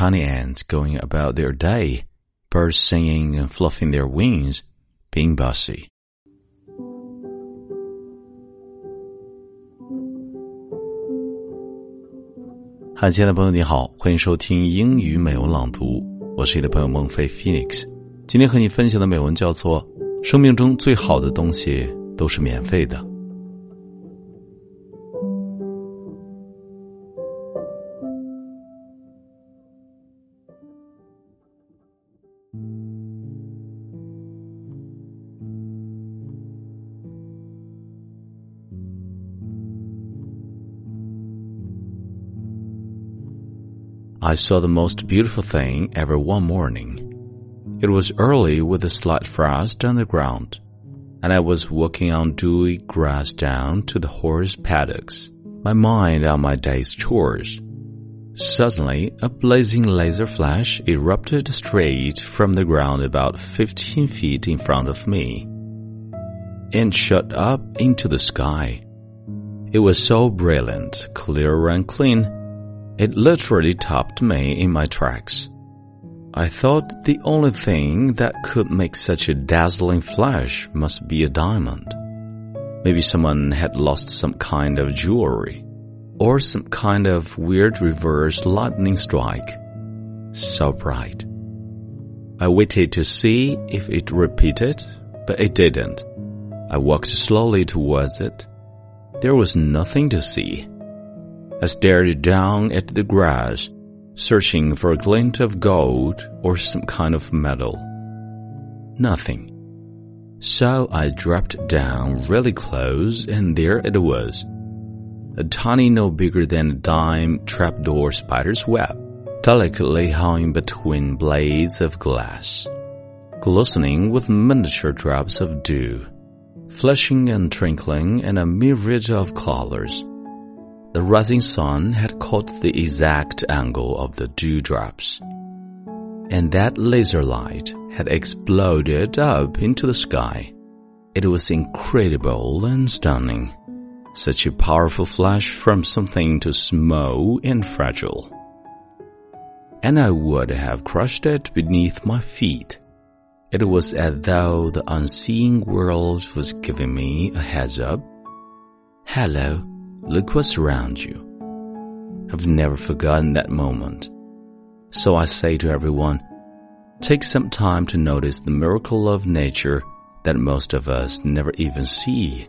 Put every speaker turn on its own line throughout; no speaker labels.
tiny ants going about their day, birds singing and fluffing their wings, being bossy. 嗨，亲爱的朋友，你好，欢迎收听英语美文朗读，我是你的朋友孟非 Phoenix。今天和你分享的美文叫做《生命中最好的东西都是免费的》。I saw the most beautiful thing ever one morning. It was early with a slight frost on the ground, and I was walking on dewy grass down to the horse paddocks, my mind on my day's chores. Suddenly, a blazing laser flash erupted straight from the ground about 15 feet in front of me and shot up into the sky. It was so brilliant, clear and clean it literally topped me in my tracks. I thought the only thing that could make such a dazzling flash must be a diamond. Maybe someone had lost some kind of jewelry, or some kind of weird reverse lightning strike. So bright. I waited to see if it repeated, but it didn't. I walked slowly towards it. There was nothing to see. I stared down at the grass, searching for a glint of gold or some kind of metal. Nothing. So I dropped down really close and there it was. A tiny no bigger than a dime trapdoor spider's web, delicately hung between blades of glass, glistening with miniature drops of dew, flashing and twinkling in a myriad of colors. The rising sun had caught the exact angle of the dewdrops, and that laser light had exploded up into the sky. It was incredible and stunning. Such a powerful flash from something too small and fragile. And I would have crushed it beneath my feet. It was as though the unseen world was giving me a heads up. Hello, Look what's around you. I've never forgotten that moment. So I say to everyone, take some time to notice the miracle of nature that most of us never even see.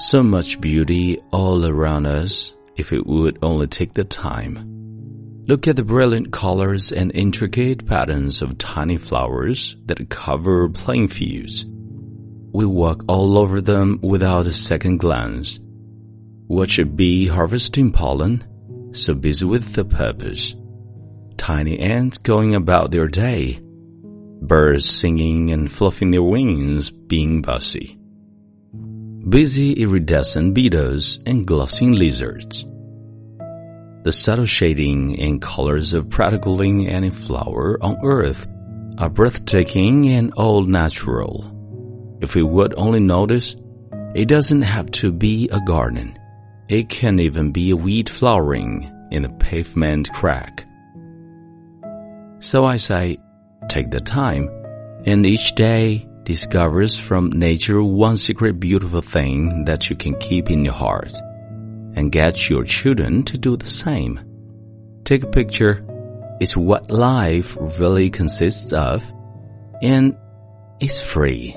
So much beauty all around us if it would only take the time. Look at the brilliant colors and intricate patterns of tiny flowers that cover playing fields. We walk all over them without a second glance Watch a bee harvesting pollen, so busy with the purpose. Tiny ants going about their day. Birds singing and fluffing their wings, being bossy. Busy iridescent beetles and glossing lizards. The subtle shading and colors of practically any flower on earth are breathtaking and all natural. If we would only notice, it doesn't have to be a garden. It can even be a weed flowering in a pavement crack. So I say, take the time, and each day discovers from nature one secret beautiful thing that you can keep in your heart, and get your children to do the same. Take a picture. It's what life really consists of, and it's free.